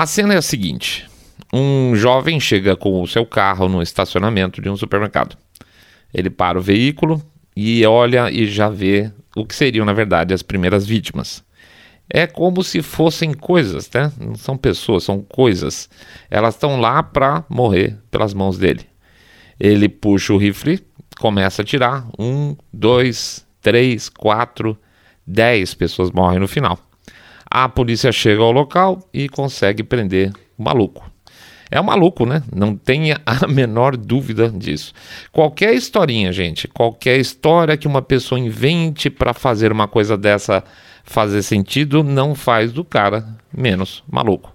A cena é a seguinte: um jovem chega com o seu carro no estacionamento de um supermercado. Ele para o veículo e olha e já vê o que seriam, na verdade, as primeiras vítimas. É como se fossem coisas, né? Não são pessoas, são coisas. Elas estão lá para morrer pelas mãos dele. Ele puxa o rifle, começa a tirar. Um, dois, três, quatro, dez pessoas morrem no final. A polícia chega ao local e consegue prender o maluco. É um maluco, né? Não tenha a menor dúvida disso. Qualquer historinha, gente, qualquer história que uma pessoa invente para fazer uma coisa dessa fazer sentido, não faz do cara menos maluco.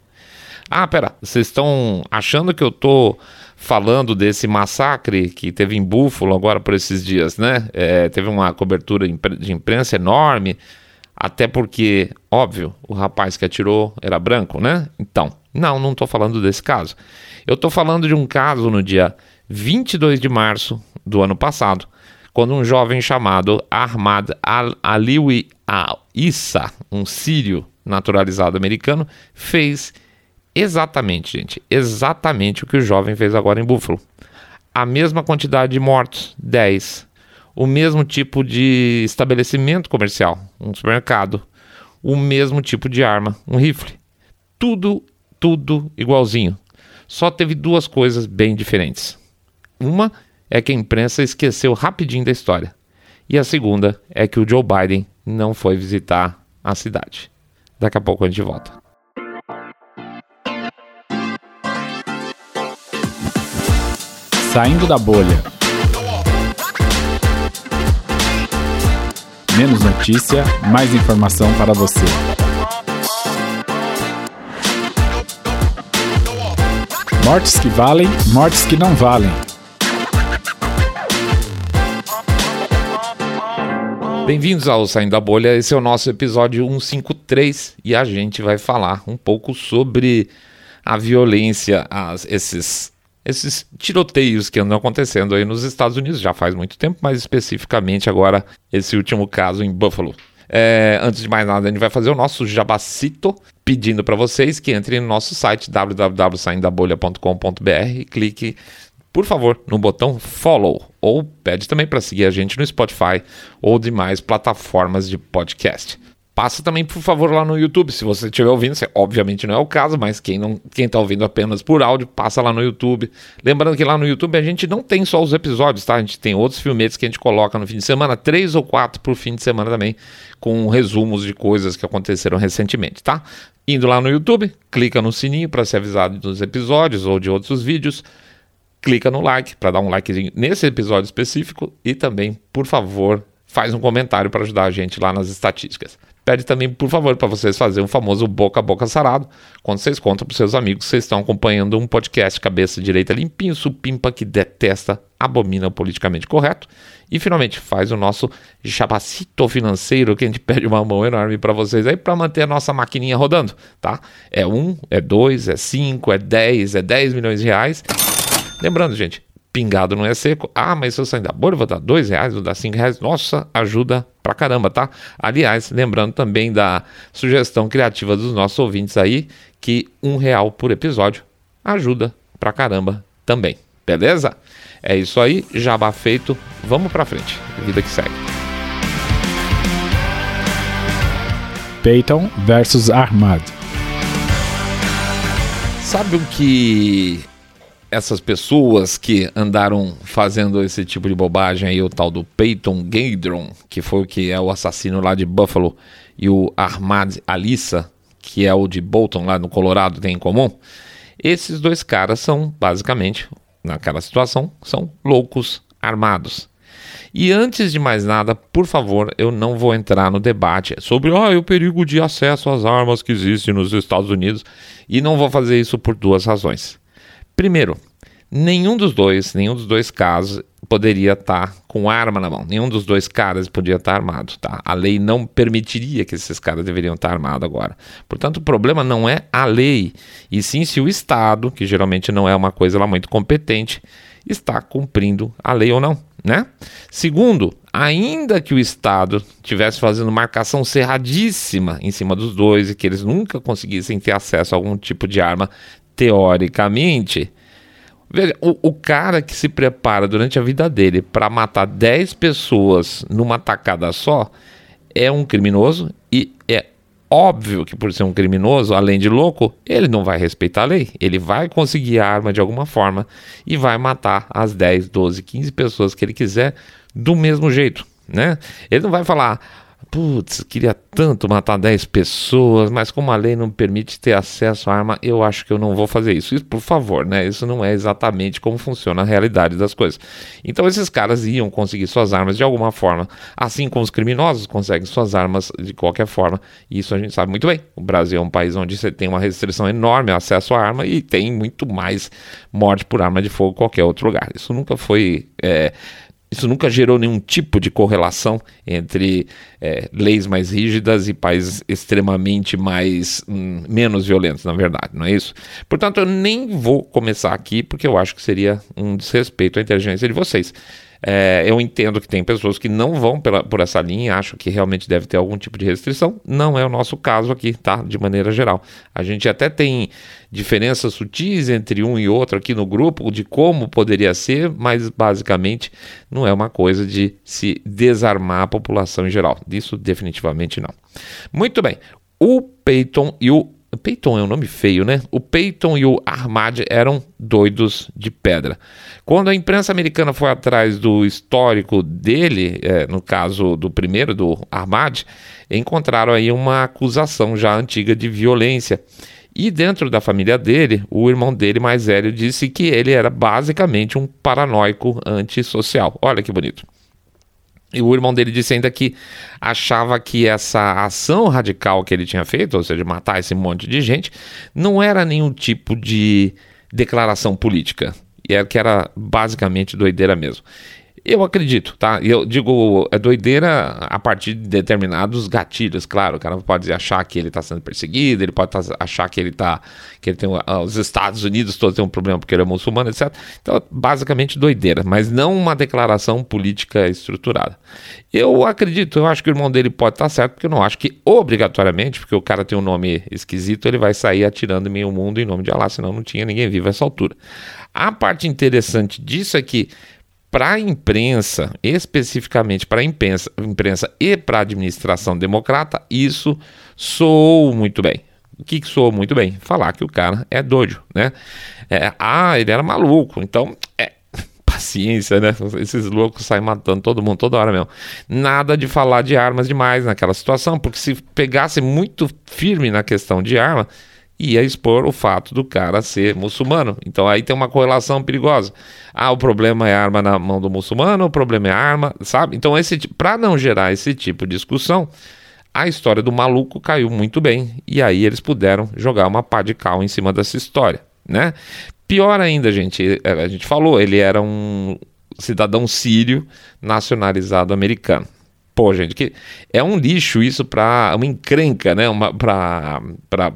Ah, pera, vocês estão achando que eu tô falando desse massacre que teve em Búfalo agora por esses dias, né? É, teve uma cobertura de imprensa enorme, até porque, óbvio, o rapaz que atirou era branco, né? Então, não, não estou falando desse caso. Eu estou falando de um caso no dia 22 de março do ano passado, quando um jovem chamado Ahmad Al-Aliwi Al-Issa, um sírio naturalizado americano, fez exatamente, gente, exatamente o que o jovem fez agora em Buffalo. A mesma quantidade de mortos, 10. O mesmo tipo de estabelecimento comercial, um supermercado. O mesmo tipo de arma, um rifle. Tudo tudo igualzinho. Só teve duas coisas bem diferentes. Uma é que a imprensa esqueceu rapidinho da história. E a segunda é que o Joe Biden não foi visitar a cidade. Daqui a pouco a gente volta. Saindo da bolha. Menos notícia, mais informação para você. Mortes que valem, mortes que não valem. Bem-vindos ao Saindo da Bolha, esse é o nosso episódio 153 e a gente vai falar um pouco sobre a violência, as, esses, esses tiroteios que andam acontecendo aí nos Estados Unidos já faz muito tempo, mas especificamente agora esse último caso em Buffalo. É, antes de mais nada, a gente vai fazer o nosso jabacito, pedindo para vocês que entrem no nosso site www.saindabolha.com.br e clique, por favor, no botão follow ou pede também para seguir a gente no Spotify ou demais plataformas de podcast. Passa também, por favor, lá no YouTube. Se você estiver ouvindo, você, obviamente não é o caso, mas quem não quem está ouvindo apenas por áudio, passa lá no YouTube. Lembrando que lá no YouTube a gente não tem só os episódios, tá? A gente tem outros filmetes que a gente coloca no fim de semana, três ou quatro por fim de semana também, com resumos de coisas que aconteceram recentemente, tá? Indo lá no YouTube, clica no sininho para ser avisado dos episódios ou de outros vídeos. Clica no like para dar um like nesse episódio específico e também, por favor, faz um comentário para ajudar a gente lá nas estatísticas. Pede também, por favor, para vocês fazerem um famoso boca a boca sarado, quando vocês contam para seus amigos vocês estão acompanhando um podcast cabeça direita limpinho, supimpa que detesta, abomina o politicamente correto. E finalmente faz o nosso chapacito financeiro, que a gente pede uma mão enorme para vocês aí para manter a nossa maquininha rodando, tá? É um, é dois, é cinco, é dez, é dez milhões de reais. Lembrando, gente, pingado não é seco. Ah, mas se eu sair da bolha, vou dar dois reais, vou dar cinco reais. Nossa, ajuda pra caramba, tá? Aliás, lembrando também da sugestão criativa dos nossos ouvintes aí, que um real por episódio ajuda pra caramba também. Beleza? É isso aí, jabá feito. Vamos pra frente. Vida que segue. Peyton versus Ahmad. Sabe o que essas pessoas que andaram fazendo esse tipo de bobagem aí, o tal do Peyton Gaydron, que foi o que é o assassino lá de Buffalo, e o Ahmad Alissa, que é o de Bolton lá no Colorado, tem em comum. Esses dois caras são, basicamente, naquela situação, são loucos armados. E antes de mais nada, por favor, eu não vou entrar no debate sobre ah, o perigo de acesso às armas que existe nos Estados Unidos e não vou fazer isso por duas razões. Primeiro, nenhum dos dois, nenhum dos dois casos poderia estar tá com arma na mão. Nenhum dos dois caras podia estar tá armado, tá? A lei não permitiria que esses caras deveriam estar tá armados agora. Portanto, o problema não é a lei, e sim se o Estado, que geralmente não é uma coisa lá muito competente, está cumprindo a lei ou não, né? Segundo, ainda que o Estado tivesse fazendo marcação cerradíssima em cima dos dois e que eles nunca conseguissem ter acesso a algum tipo de arma, teoricamente, veja, o, o cara que se prepara durante a vida dele para matar 10 pessoas numa tacada só é um criminoso e é óbvio que por ser um criminoso, além de louco, ele não vai respeitar a lei. Ele vai conseguir a arma de alguma forma e vai matar as 10, 12, 15 pessoas que ele quiser do mesmo jeito, né? Ele não vai falar, putz, queria tanto matar 10 pessoas, mas como a lei não permite ter acesso à arma, eu acho que eu não vou fazer isso. Isso, por favor, né? Isso não é exatamente como funciona a realidade das coisas. Então esses caras iam conseguir suas armas de alguma forma, assim como os criminosos conseguem suas armas de qualquer forma. Isso a gente sabe muito bem. O Brasil é um país onde você tem uma restrição enorme ao acesso à arma e tem muito mais morte por arma de fogo que qualquer outro lugar. Isso nunca foi é, isso nunca gerou nenhum tipo de correlação entre é, leis mais rígidas e países extremamente mais hum, menos violentos, na verdade, não é isso? Portanto, eu nem vou começar aqui porque eu acho que seria um desrespeito à inteligência de vocês. É, eu entendo que tem pessoas que não vão pela, por essa linha, acham que realmente deve ter algum tipo de restrição. Não é o nosso caso aqui, tá? De maneira geral. A gente até tem diferenças sutis entre um e outro aqui no grupo de como poderia ser, mas basicamente não é uma coisa de se desarmar a população em geral. Isso definitivamente não. Muito bem. O Peyton e o Peyton é um nome feio, né? O Peyton e o Ahmad eram doidos de pedra. Quando a imprensa americana foi atrás do histórico dele, é, no caso do primeiro, do Ahmad, encontraram aí uma acusação já antiga de violência. E dentro da família dele, o irmão dele mais velho disse que ele era basicamente um paranoico antissocial. Olha que bonito. E o irmão dele disse ainda que achava que essa ação radical que ele tinha feito, ou seja, matar esse monte de gente, não era nenhum tipo de declaração política. E era que era basicamente doideira mesmo. Eu acredito, tá? Eu digo, é doideira a partir de determinados gatilhos, claro. O cara pode achar que ele está sendo perseguido, ele pode tá, achar que ele tá. que ele tem. Os Estados Unidos todos têm um problema porque ele é muçulmano, etc. Então, basicamente doideira, mas não uma declaração política estruturada. Eu acredito, eu acho que o irmão dele pode estar tá certo, porque eu não acho que obrigatoriamente, porque o cara tem um nome esquisito, ele vai sair atirando em meio mundo em nome de Allah, senão não tinha ninguém vivo a essa altura. A parte interessante disso é que para a imprensa, especificamente para a imprensa, imprensa e para a administração democrata, isso soou muito bem. O que, que soou muito bem? Falar que o cara é doido, né? É, ah, ele era maluco, então é, paciência, né? Esses loucos saem matando todo mundo toda hora mesmo. Nada de falar de armas demais naquela situação, porque se pegasse muito firme na questão de arma, ia expor o fato do cara ser muçulmano. Então aí tem uma correlação perigosa. Ah, o problema é a arma na mão do muçulmano, o problema é a arma, sabe? Então esse para não gerar esse tipo de discussão, a história do maluco caiu muito bem e aí eles puderam jogar uma pá de cal em cima dessa história, né? Pior ainda, gente, é, a gente falou, ele era um cidadão sírio nacionalizado americano. Pô, gente, que é um lixo isso para uma encrenca, né? Para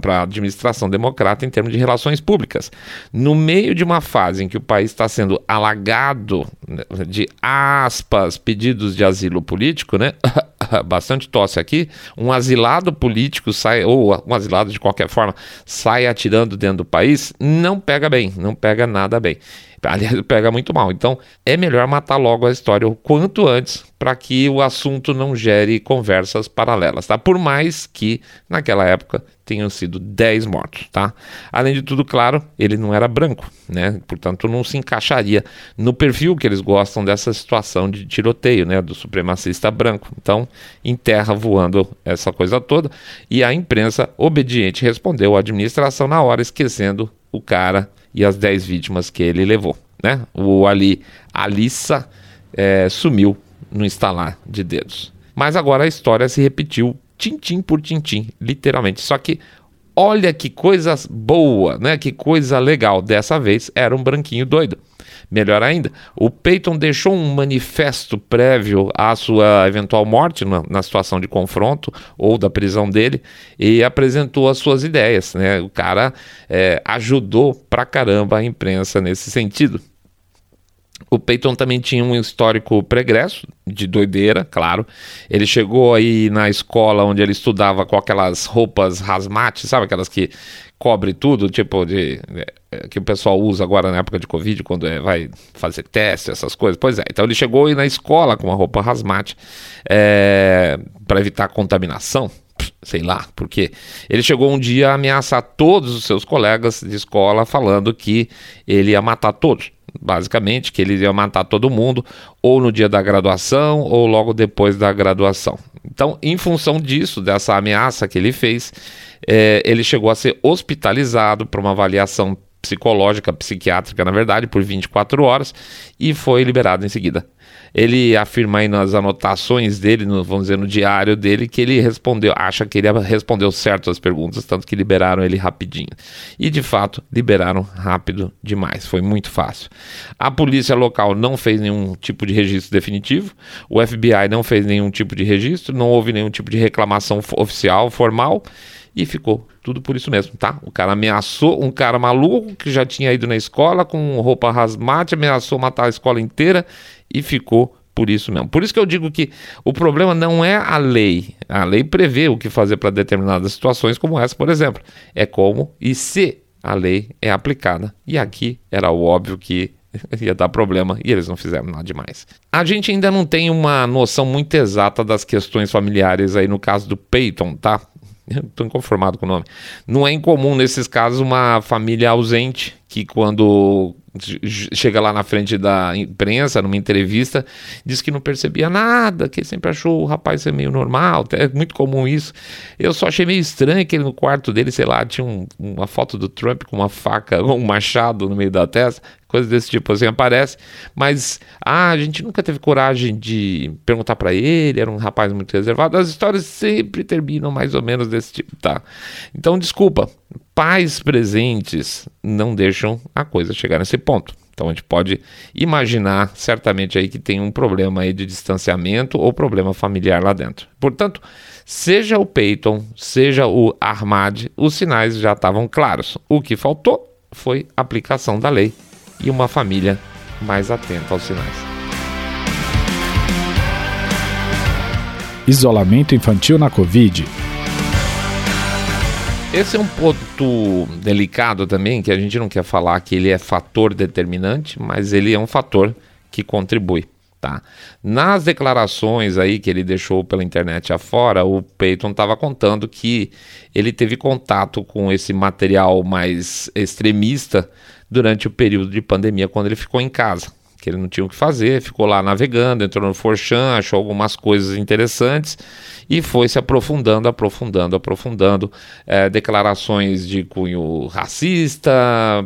a administração democrata em termos de relações públicas. No meio de uma fase em que o país está sendo alagado né, de aspas, pedidos de asilo político, né? Bastante tosse aqui. Um asilado político sai, ou um asilado de qualquer forma, sai atirando dentro do país, não pega bem, não pega nada bem. Aliás, pega muito mal. Então, é melhor matar logo a história o quanto antes para que o assunto não gere conversas paralelas, tá? Por mais que naquela época tenham sido 10 mortos, tá? Além de tudo, claro, ele não era branco, né? Portanto, não se encaixaria no perfil que eles gostam dessa situação de tiroteio, né? Do supremacista branco. Então, enterra voando essa coisa toda. E a imprensa obediente respondeu à administração na hora, esquecendo o cara e as 10 vítimas que ele levou. Né? O Ali Alissa é, sumiu no instalar de dedos. Mas agora a história se repetiu tintim por tintim, literalmente. Só que olha que coisa boa, né? Que coisa legal. Dessa vez era um branquinho doido. Melhor ainda, o Peyton deixou um manifesto prévio à sua eventual morte na, na, situação de confronto ou da prisão dele e apresentou as suas ideias. Né? O cara é, ajudou pra caramba a imprensa nesse sentido. O Peyton também tinha um histórico pregresso, de doideira, claro. Ele chegou aí na escola onde ele estudava com aquelas roupas hazmat, sabe? Aquelas que cobre tudo, tipo de que o pessoal usa agora na época de Covid, quando é, vai fazer teste, essas coisas. Pois é, então ele chegou aí na escola com uma roupa hazmat é, para evitar contaminação sei lá, porque ele chegou um dia a ameaçar todos os seus colegas de escola, falando que ele ia matar todos basicamente, que ele ia matar todo mundo, ou no dia da graduação, ou logo depois da graduação. Então, em função disso, dessa ameaça que ele fez, é, ele chegou a ser hospitalizado para uma avaliação psicológica, psiquiátrica, na verdade, por 24 horas e foi liberado em seguida. Ele afirma aí nas anotações dele, no, vamos dizer, no diário dele, que ele respondeu, acha que ele respondeu certo as perguntas, tanto que liberaram ele rapidinho. E de fato, liberaram rápido demais, foi muito fácil. A polícia local não fez nenhum tipo de registro definitivo, o FBI não fez nenhum tipo de registro, não houve nenhum tipo de reclamação oficial, formal e ficou tudo por isso mesmo, tá? O cara ameaçou um cara maluco que já tinha ido na escola com roupa rasmate, ameaçou matar a escola inteira e ficou por isso mesmo. Por isso que eu digo que o problema não é a lei. A lei prevê o que fazer para determinadas situações como essa, por exemplo. É como e se a lei é aplicada. E aqui era o óbvio que ia dar problema e eles não fizeram nada demais. A gente ainda não tem uma noção muito exata das questões familiares aí no caso do Peyton, tá? Estou inconformado com o nome. Não é incomum nesses casos uma família ausente que quando chega lá na frente da imprensa, numa entrevista, diz que não percebia nada, que sempre achou o rapaz ser meio normal, é muito comum isso. Eu só achei meio estranho que ele no quarto dele, sei lá, tinha um, uma foto do Trump com uma faca, um machado no meio da testa, coisa desse tipo assim aparece, mas ah, a gente nunca teve coragem de perguntar para ele, era um rapaz muito reservado. As histórias sempre terminam mais ou menos desse tipo, tá? Então, desculpa, pais presentes não deixam a coisa chegar nesse ponto. Então a gente pode imaginar certamente aí que tem um problema aí de distanciamento ou problema familiar lá dentro. Portanto, seja o Peyton, seja o Armad, os sinais já estavam claros. O que faltou foi aplicação da lei e uma família mais atenta aos sinais. Isolamento infantil na Covid. Esse é um ponto delicado também, que a gente não quer falar que ele é fator determinante, mas ele é um fator que contribui. Tá. Nas declarações aí que ele deixou pela internet afora, o Peyton estava contando que ele teve contato com esse material mais extremista durante o período de pandemia, quando ele ficou em casa, que ele não tinha o que fazer, ficou lá navegando, entrou no Forchan, achou algumas coisas interessantes e foi se aprofundando, aprofundando, aprofundando. É, declarações de cunho racista,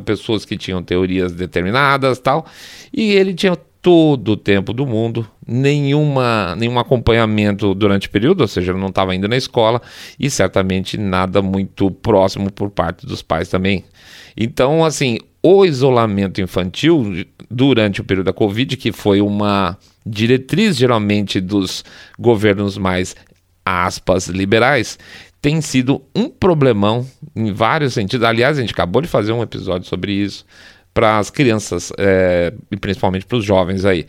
pessoas que tinham teorias determinadas tal. E ele tinha todo o tempo do mundo, nenhuma, nenhum acompanhamento durante o período, ou seja, ele não estava ainda na escola e certamente nada muito próximo por parte dos pais também. Então, assim, o isolamento infantil durante o período da Covid, que foi uma diretriz geralmente dos governos mais aspas liberais, tem sido um problemão em vários sentidos. Aliás, a gente acabou de fazer um episódio sobre isso para as crianças é, e principalmente para os jovens aí.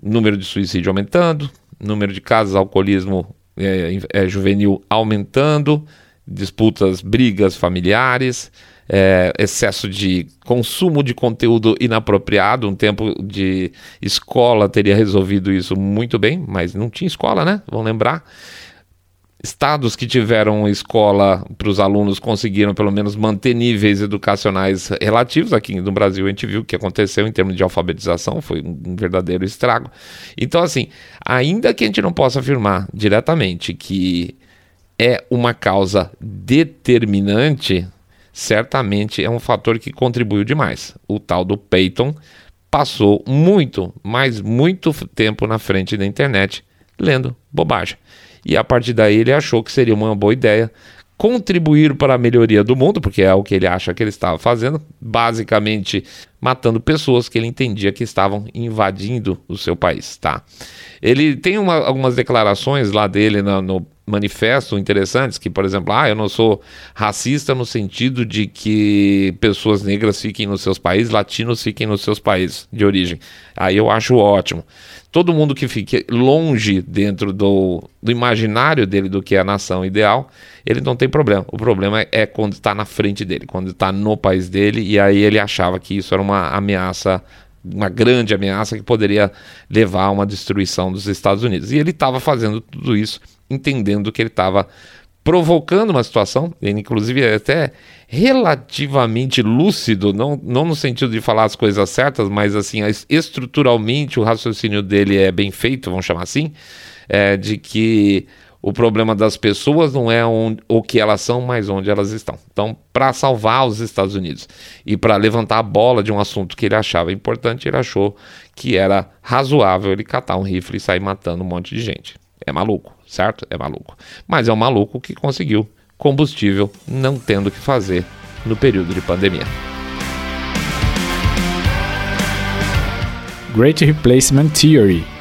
Número de suicídio aumentando, número de casos de alcoolismo é, é, juvenil aumentando, disputas, brigas familiares é, excesso de consumo de conteúdo inapropriado. Um tempo de escola teria resolvido isso muito bem, mas não tinha escola, né? Vão lembrar. Estados que tiveram escola para os alunos conseguiram pelo menos manter níveis educacionais relativos. Aqui no Brasil a gente viu o que aconteceu em termos de alfabetização, foi um verdadeiro estrago. Então, assim, ainda que a gente não possa afirmar diretamente que é uma causa determinante, certamente é um fator que contribuiu demais. O tal do Peyton passou muito, mas muito tempo na frente da internet lendo bobagem. E a partir daí ele achou que seria uma boa ideia contribuir para a melhoria do mundo, porque é o que ele acha que ele estava fazendo, basicamente matando pessoas que ele entendia que estavam invadindo o seu país, tá? Ele tem uma, algumas declarações lá dele no, no manifestam interessantes, que, por exemplo, ah, eu não sou racista no sentido de que pessoas negras fiquem nos seus países, latinos fiquem nos seus países de origem. Aí eu acho ótimo. Todo mundo que fique longe dentro do, do imaginário dele do que é a nação ideal, ele não tem problema. O problema é, quando está na frente dele, quando está no país dele, e aí ele achava que isso era uma ameaça uma grande ameaça que poderia levar a uma destruição dos Estados Unidos. E ele estava fazendo tudo isso entendendo que ele estava provocando uma situação, ele inclusive é até relativamente lúcido, não, não no sentido de falar as coisas certas, mas assim, estruturalmente o raciocínio dele é bem feito, vamos chamar assim, é, de que o problema das pessoas não é onde, o que elas são, mas onde elas estão. Então, para salvar os Estados Unidos e para levantar a bola de um assunto que ele achava importante, ele achou que era razoável ele catar um rifle e sair matando um monte de gente. É maluco, certo? É maluco. Mas é um maluco que conseguiu combustível não tendo que fazer no período de pandemia. Great Replacement Theory.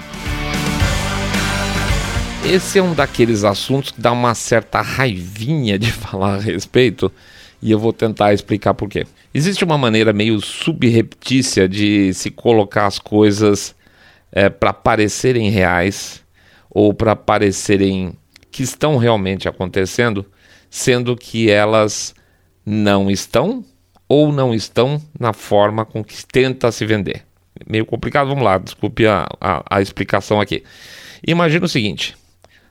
Esse é um daqueles assuntos que dá uma certa raivinha de falar a respeito e eu vou tentar explicar por quê. Existe uma maneira meio subreptícia de se colocar as coisas é, para parecerem reais ou para parecerem que estão realmente acontecendo, sendo que elas não estão ou não estão na forma com que tenta se vender. Meio complicado, vamos lá, desculpe a, a, a explicação aqui. Imagina o seguinte: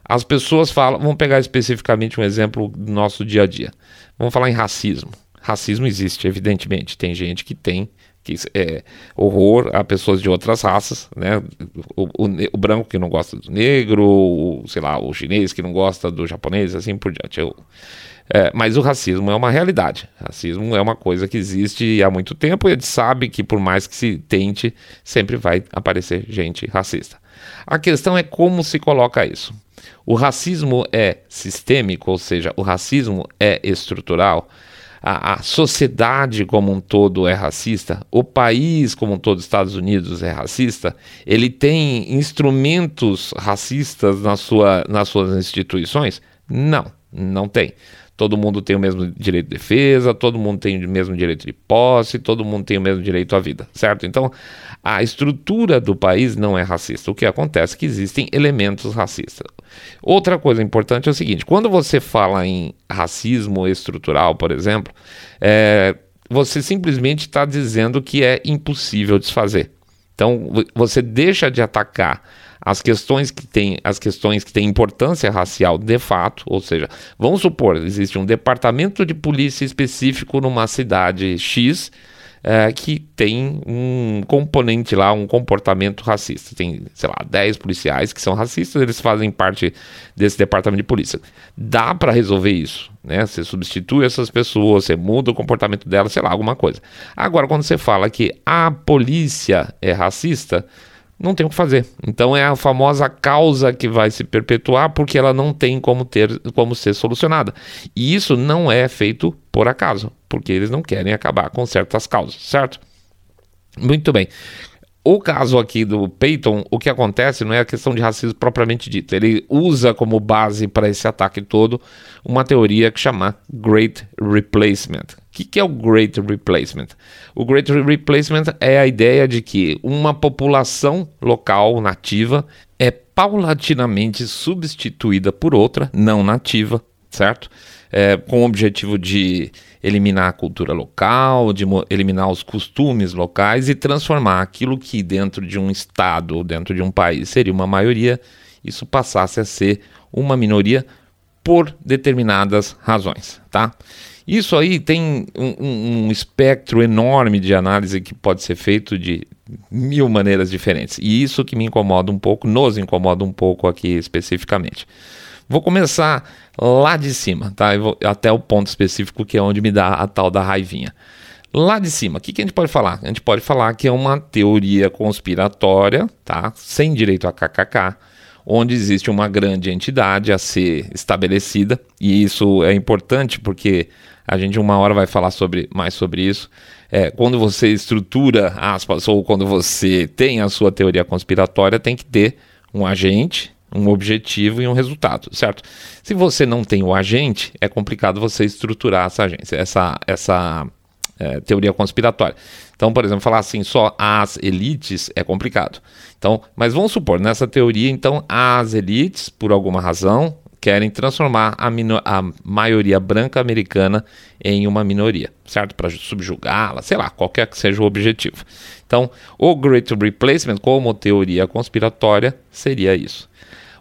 as pessoas falam, vamos pegar especificamente um exemplo do nosso dia a dia. Vamos falar em racismo. Racismo existe, evidentemente. Tem gente que tem que é horror a pessoas de outras raças, né? O, o, o, branco que não gosta do negro, o, sei lá, o chinês que não gosta do japonês, assim por diante. Eu, é, mas o racismo é uma realidade. Racismo é uma coisa que existe há muito tempo e a gente sabe que por mais que se tente, sempre vai aparecer gente racista. A questão é como se coloca isso. O racismo é sistêmico, ou seja, o racismo é estrutural a, a, sociedade como um todo é racista, o país como um todo, Estados Unidos, é racista, ele tem instrumentos racistas na sua, nas suas instituições? Não, não tem. Todo mundo tem o mesmo direito de defesa, todo mundo tem o mesmo direito de posse, todo mundo tem o mesmo direito à vida, certo? Então, a estrutura do país não é racista. O que acontece é que existem elementos racistas. Outra coisa importante é o seguinte: quando você fala em racismo estrutural, por exemplo, é, você simplesmente está dizendo que é impossível desfazer. Então, você deixa de atacar as questões que têm as questões que têm importância racial de fato, ou seja, vamos supor, existe um departamento de polícia específico numa cidade X é, que tem um componente lá, um comportamento racista. Tem, sei lá, 10 policiais que são racistas, eles fazem parte desse departamento de polícia. Dá para resolver isso, né? Você substitui essas pessoas, você muda o comportamento delas, sei lá, alguma coisa. Agora, quando você fala que a polícia é racista, não tem o que fazer. Então é a famosa causa que vai se perpetuar porque ela não tem como ter como ser solucionada. E isso não é feito por acaso, porque eles não querem acabar com certas causas, certo? Muito bem. O caso aqui do Peyton, o que acontece não é a questão de racismo propriamente dita. Ele usa como base para esse ataque todo uma teoria que chama Great Replacement. Que, que é o Great Replacement? O Great Replacement é a ideia de que uma população local nativa é paulatinamente substituída por outra não nativa, certo? É, com o objetivo de eliminar a cultura local, de eliminar os costumes locais e transformar aquilo que dentro de um estado, dentro de um país seria uma maioria, isso passasse a ser uma minoria por determinadas razões, tá? Isso aí tem um, um, espectro enorme de análise que pode ser feito de mil maneiras diferentes. E isso que me incomoda um pouco, nos incomoda um pouco aqui especificamente. Vou começar lá de cima, tá? Vou, até o ponto específico que é onde me dá a tal da raivinha. Lá de cima, o que, que a gente pode falar? A gente pode falar que é uma teoria conspiratória, tá? Sem direito a kkk, onde existe uma grande entidade a ser estabelecida, e isso é importante porque a gente uma hora vai falar sobre, mais sobre isso. É, quando você estrutura aspas, ou quando você tem a sua teoria conspiratória, tem que ter um agente um objetivo e um resultado, certo? Se você não tem o agente, é complicado você estruturar essa agência, essa, essa é, teoria conspiratória. Então, por exemplo, falar assim só as elites é complicado. Então, mas vamos supor, nessa teoria, então, as elites, por alguma razão, querem transformar a, a maioria branca americana em uma minoria, certo? Para subjugá-la, sei lá, qualquer que seja o objetivo. Então, o Great Replacement, como teoria conspiratória, seria isso.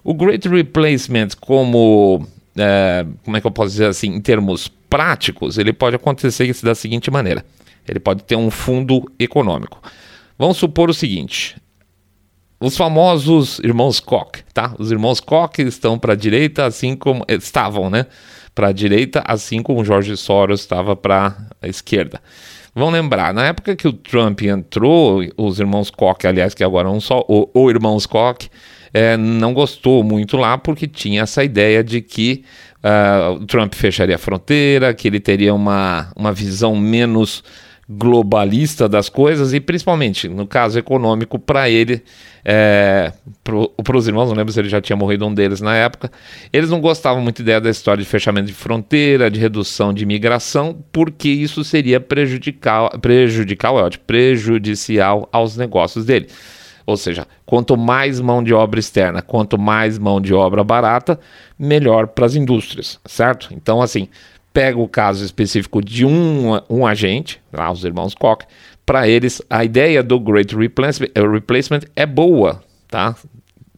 O Great Replacement, como. É, como é que eu posso dizer assim, em termos práticos, ele pode acontecer da seguinte maneira: ele pode ter um fundo econômico. Vamos supor o seguinte: os famosos irmãos Koch, tá? Os irmãos Koch estão para a direita, assim como estavam, né? Para a direita, assim como Jorge Soros estava para a esquerda. Vão lembrar, na época que o Trump entrou, os irmãos Koch, aliás, que agora é um só, o, o irmãos Koch, é, não gostou muito lá porque tinha essa ideia de que uh, o Trump fecharia a fronteira, que ele teria uma, uma visão menos globalista das coisas e principalmente no caso econômico para ele é, para os irmãos não lembro se ele já tinha morrido um deles na época eles não gostavam muito ideia da história de fechamento de fronteira de redução de imigração porque isso seria prejudicial prejudicial é ótimo, prejudicial aos negócios dele ou seja, quanto mais mão de obra externa, quanto mais mão de obra barata, melhor para as indústrias, certo? Então, assim, pega o caso específico de um, um agente, lá os irmãos Koch, para eles a ideia do Great Replacement, eh, Replacement é boa, tá?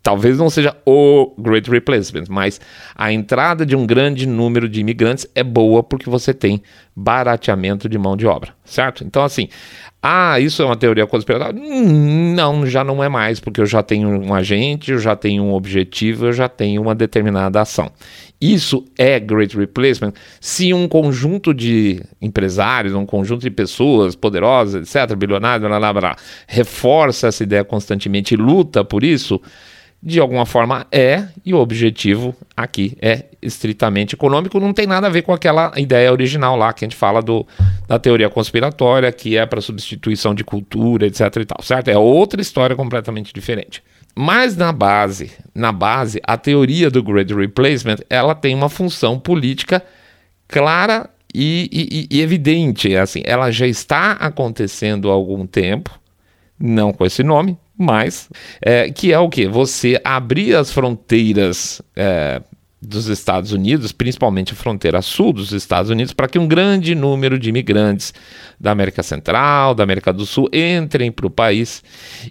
Talvez não seja o Great Replacement, mas a entrada de um grande número de imigrantes é boa porque você tem barateamento de mão de obra, certo? Então, assim, ah, isso é uma teoria conspiratória? Não, já não é mais, porque eu já tenho um agente, eu já tenho um objetivo, eu já tenho uma determinada ação. Isso é Great Replacement se um conjunto de empresários, um conjunto de pessoas poderosas, etc., bilionários, blá, blá, blá, reforça essa ideia constantemente e luta por isso de alguma forma é, e o objetivo aqui é estritamente econômico, não tem nada a ver com aquela ideia original lá que a gente fala do, da teoria conspiratória, que é para substituição de cultura, etc e tal, certo? É outra história completamente diferente. Mas na base, na base, a teoria do Great Replacement, ela tem uma função política clara e, e, e evidente, assim, ela já está acontecendo há algum tempo, não com esse nome, mas é, que é o que? Você abrir as fronteiras é, dos Estados Unidos, principalmente a fronteira sul dos Estados Unidos, para que um grande número de imigrantes da América Central, da América do Sul entrem para o país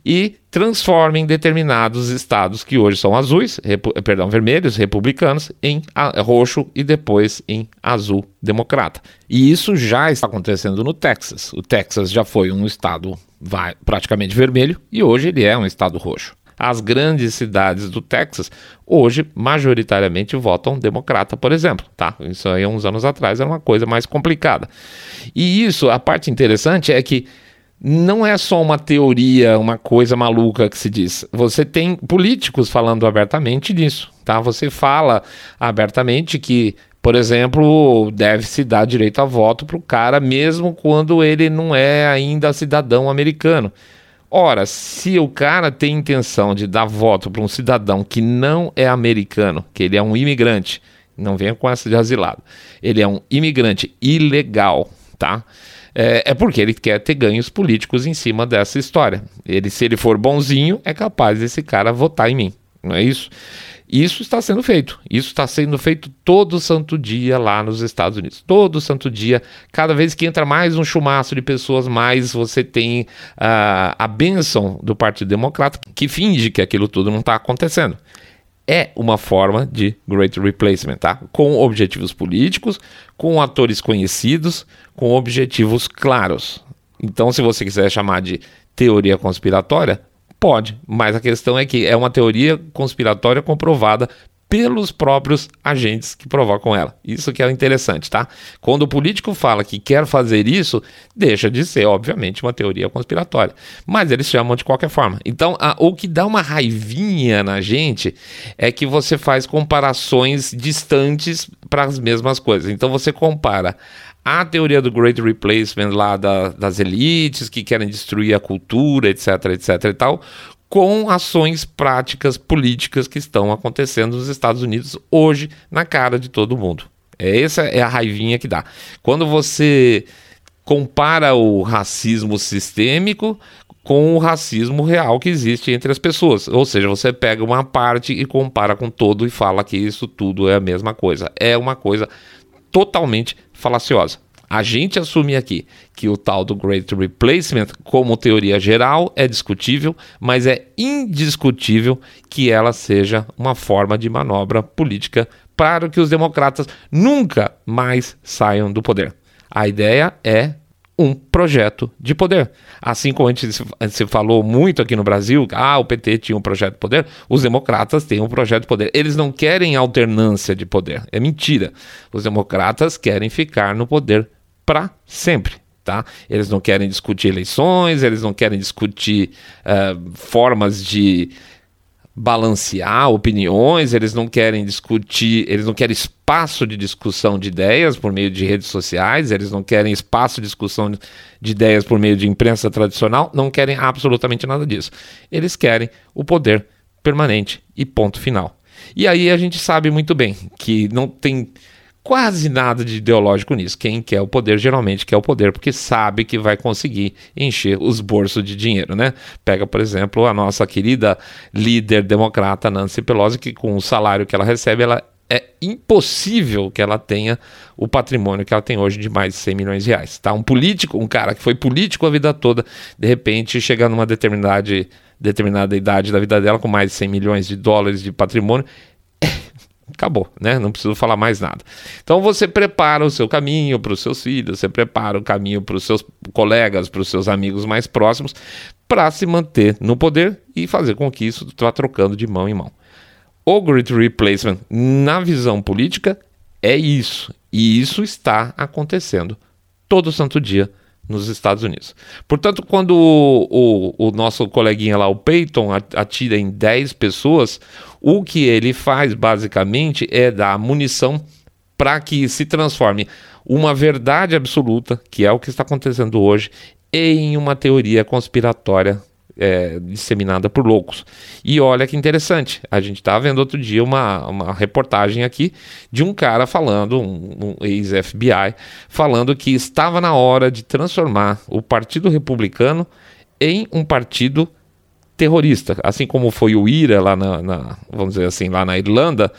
e transformem determinados estados que hoje são azuis, perdão, vermelhos, republicanos, em roxo e depois em azul democrata. E isso já está acontecendo no Texas. O Texas já foi um estado vai, praticamente vermelho e hoje ele é um estado roxo. As grandes cidades do Texas hoje majoritariamente votam democrata, por exemplo, tá? Isso aí uns anos atrás era uma coisa mais complicada. E isso, a parte interessante é que não é só uma teoria, uma coisa maluca que se diz. Você tem políticos falando abertamente disso, tá? Você fala abertamente que por exemplo, deve-se dar direito a voto para o cara, mesmo quando ele não é ainda cidadão americano. Ora, se o cara tem intenção de dar voto para um cidadão que não é americano, que ele é um imigrante, não venha com essa de asilado, ele é um imigrante ilegal, tá? É, é, porque ele quer ter ganhos políticos em cima dessa história. Ele, se ele for bonzinho, é capaz desse cara votar em mim, não é isso? Isso está sendo feito. Isso está sendo feito todo santo dia lá nos Estados Unidos. Todo santo dia. Cada vez que entra mais um chumaço de pessoas, mais você tem uh, a bênção do Partido Democrata que finge que aquilo tudo não está acontecendo. É uma forma de Great Replacement, tá? Com objetivos políticos, com atores conhecidos, com objetivos claros. Então, se você quiser chamar de teoria conspiratória, Pode, mas a questão é que é uma teoria conspiratória comprovada pelos próprios agentes que provocam ela. Isso que é interessante, tá? Quando o político fala que quer fazer isso, deixa de ser, obviamente, uma teoria conspiratória. Mas eles chamam de qualquer forma. Então, a, o que dá uma raivinha na gente é que você faz comparações distantes para as mesmas coisas. Então, você compara a teoria do Great Replacement lá da, das elites que querem destruir a cultura, etc, etc e tal, com ações práticas políticas que estão acontecendo nos Estados Unidos hoje na cara de todo mundo. É, essa é a raivinha que dá. Quando você compara o racismo sistêmico com o racismo real que existe entre as pessoas. Ou seja, você pega uma parte e compara com todo e fala que isso tudo é a mesma coisa. É uma coisa totalmente falaciosa. A gente assume aqui que o tal do Great Replacement, como teoria geral, é discutível, mas é indiscutível que ela seja uma forma de manobra política para que os democratas nunca mais saiam do poder. A ideia é um projeto de poder. Assim como a gente se falou muito aqui no Brasil, ah, o PT tinha um projeto de poder, os democratas têm um projeto de poder. Eles não querem alternância de poder. É mentira. Os democratas querem ficar no poder para sempre. Tá? Eles não querem discutir eleições, eles não querem discutir uh, formas de balancear opiniões, eles não querem discutir, eles não querem espaço de discussão de ideias por meio de redes sociais, eles não querem espaço de discussão de ideias por meio de imprensa tradicional, não querem absolutamente nada disso. Eles querem o poder permanente e ponto final. E aí a gente sabe muito bem que não tem quase nada de ideológico nisso. Quem quer o poder geralmente quer o poder porque sabe que vai conseguir encher os bolsos de dinheiro, né? Pega, por exemplo, a nossa querida líder democrata Nancy Pelosi, que com o salário que ela recebe, ela é impossível que ela tenha o patrimônio que ela tem hoje de mais de 100 milhões de reais. Tá? Um político, um cara que foi político a vida toda, de repente chega numa determinada, determinada idade da vida dela com mais de 100 milhões de dólares de patrimônio, acabou, né? Não preciso falar mais nada. Então você prepara o seu caminho para os seus filhos, você prepara o caminho para os seus colegas, para os seus amigos mais próximos, para se manter no poder e fazer com que isso vá trocando de mão em mão. O Great Replacement, na visão política, é isso. E isso está acontecendo todo santo dia nos Estados Unidos. Portanto, quando o, o, o, nosso coleguinha lá, o Peyton, atira em 10 pessoas, o que ele faz basicamente é dar munição para que se transforme uma verdade absoluta, que é o que está acontecendo hoje, em uma teoria conspiratória é, disseminada por loucos. E olha que interessante, a gente estava vendo outro dia uma, uma reportagem aqui de um cara falando, um, um ex-FBI, falando que estava na hora de transformar o Partido Republicano em um partido terrorista, assim como foi o IRA lá na, na vamos dizer assim, lá na Irlanda,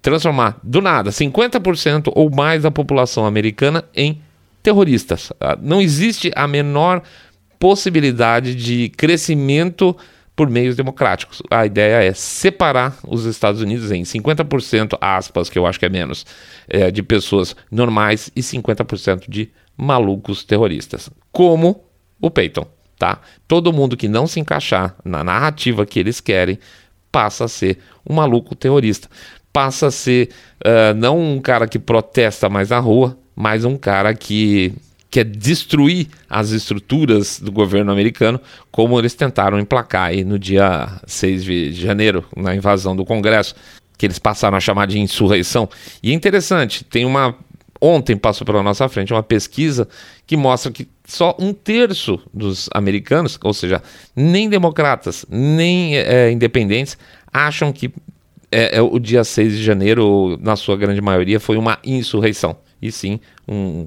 transformar do nada 50% ou mais da população americana em terroristas. Ah, não existe a menor possibilidade de crescimento por meios democráticos. A ideia é separar os Estados Unidos em 50%, aspas, que eu acho que é menos, é, de pessoas normais e 50% de malucos terroristas, como o Peyton. Tá? Todo mundo que não se encaixar na narrativa que eles querem passa a ser um maluco terrorista. Passa a ser uh, não um cara que protesta mais na rua, mas um cara que quer destruir as estruturas do governo americano, como eles tentaram emplacar aí no dia 6 de janeiro, na invasão do Congresso, que eles passaram a chamar de insurreição. E é interessante, tem uma. Ontem passou pela nossa frente uma pesquisa que mostra que só um terço dos americanos, ou seja, nem democratas, nem é, independentes, acham que é, é, o dia 6 de janeiro, na sua grande maioria, foi uma insurreição. E sim um,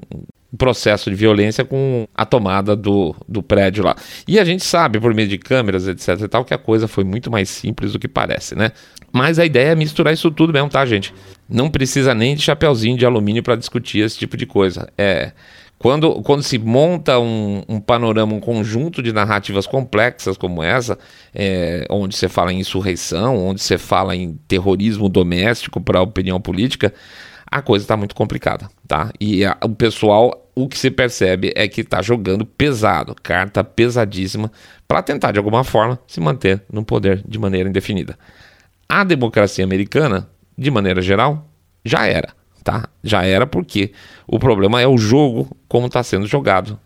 processo de violência com a tomada do, do prédio lá. E a gente sabe, por meio de câmeras, etc e tal, que a coisa foi muito mais simples do que parece, né? Mas a ideia é misturar isso tudo mesmo, tá, gente? Não precisa nem de chapeuzinho de alumínio para discutir esse tipo de coisa. É. Quando, quando se monta um, um, panorama, um conjunto de narrativas complexas como essa, é, onde você fala em insurreição, onde você fala em terrorismo doméstico para a opinião política, a coisa está muito complicada, tá? E a, o pessoal, o que se percebe é que está jogando pesado, carta pesadíssima, para tentar de alguma forma se manter no poder de maneira indefinida. A democracia americana, de maneira geral, já era, tá? Já era porque o problema é o jogo como está sendo jogado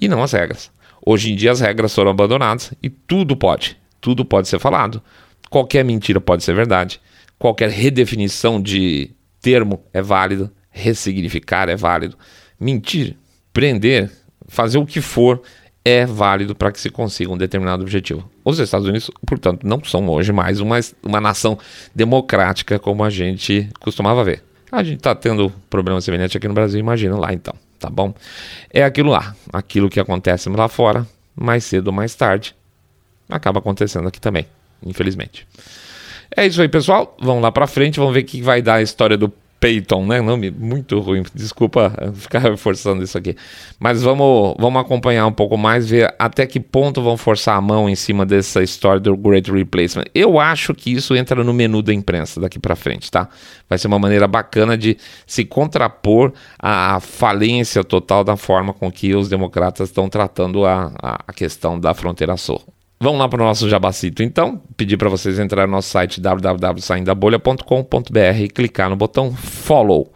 e não as regras. Hoje em dia as regras foram abandonadas e tudo pode, tudo pode ser falado. Qualquer mentira pode ser verdade. Qualquer redefinição de termo é válido, ressignificar é válido, mentir, prender, fazer o que for é válido para que se consiga um determinado objetivo. Os Estados Unidos, portanto, não são hoje mais uma, uma nação democrática como a gente costumava ver. A gente está tendo problema semelhante aqui no Brasil, imagina lá então, tá bom? É aquilo lá, aquilo que acontece lá fora, mais cedo ou mais tarde, acaba acontecendo aqui também, infelizmente. É isso aí, pessoal. Vamos lá para frente, vamos ver o que vai dar a história do Peyton, né? Nome muito ruim. Desculpa ficar reforçando isso aqui. Mas vamos, vamos acompanhar um pouco mais, ver até que ponto vão forçar a mão em cima dessa história do Great Replacement. Eu acho que isso entra no menu da imprensa daqui para frente, tá? Vai ser uma maneira bacana de se contrapor à falência total da forma com que os democratas estão tratando a, a questão da fronteira sul. Vamos lá para o nosso jabacito então. Pedir para vocês entrar no nosso site www.saindabolha.com.br e clicar no botão follow.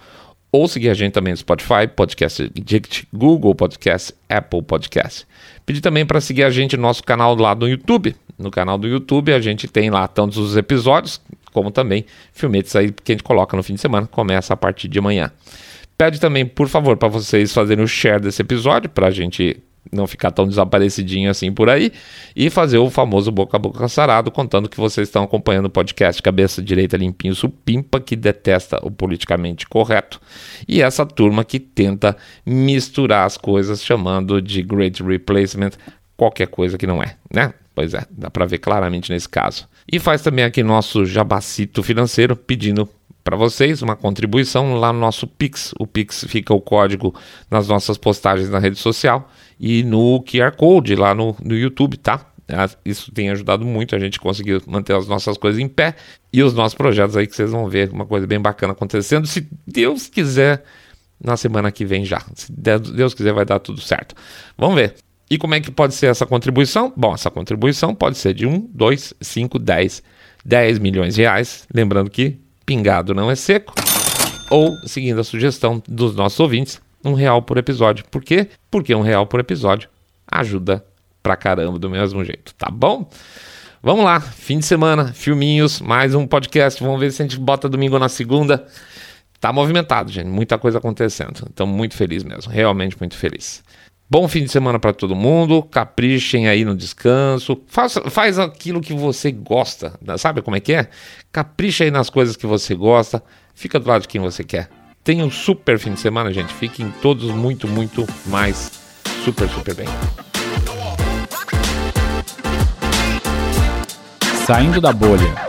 Ou seguir a gente também no Spotify, Podcast Addict, Google Podcast, Apple Podcast. Pedir também para seguir a gente no nosso canal lá do YouTube. No canal do YouTube a gente tem lá tantos os episódios, como também filmetes aí que a gente coloca no fim de semana. Começa a partir de amanhã. Pede também, por favor, para vocês fazerem o share desse episódio, para a gente não ficar tão desaparecidinho assim por aí e fazer o famoso boca a boca sarado contando que vocês estão acompanhando o podcast Cabeça Direita Limpinho Supimpa que detesta o politicamente correto e essa turma que tenta misturar as coisas chamando de Great Replacement qualquer coisa que não é, né? Pois é, dá para ver claramente nesse caso. E faz também aqui nosso jabacito financeiro pedindo para vocês uma contribuição lá no nosso Pix. O Pix fica o código nas nossas postagens na rede social e no QR Code lá no, no YouTube, tá? Ah, isso tem ajudado muito a gente conseguir manter as nossas coisas em pé e os nossos projetos aí que vocês vão ver uma coisa bem bacana acontecendo. Se Deus quiser, na semana que vem já. Se Deus quiser, vai dar tudo certo. Vamos ver. E como é que pode ser essa contribuição? Bom, essa contribuição pode ser de 1, 2, 5, 10, 10 milhões de reais. Lembrando que pingado não é seco. Ou, seguindo a sugestão dos nossos ouvintes, um real por episódio. Por quê? Porque um real por episódio ajuda pra caramba do mesmo jeito, tá bom? Vamos lá, fim de semana, filminhos, mais um podcast. Vamos ver se a gente bota domingo na segunda. Tá movimentado, gente, muita coisa acontecendo. Então, muito feliz mesmo, realmente muito feliz. Bom fim de semana para todo mundo. Caprichem aí no descanso. Faz, faz aquilo que você gosta. Sabe como é que é? Capricha aí nas coisas que você gosta. Fica do lado de quem você quer. Tenha um super fim de semana, gente. Fiquem todos muito, muito mais super, super bem. Saindo da bolha.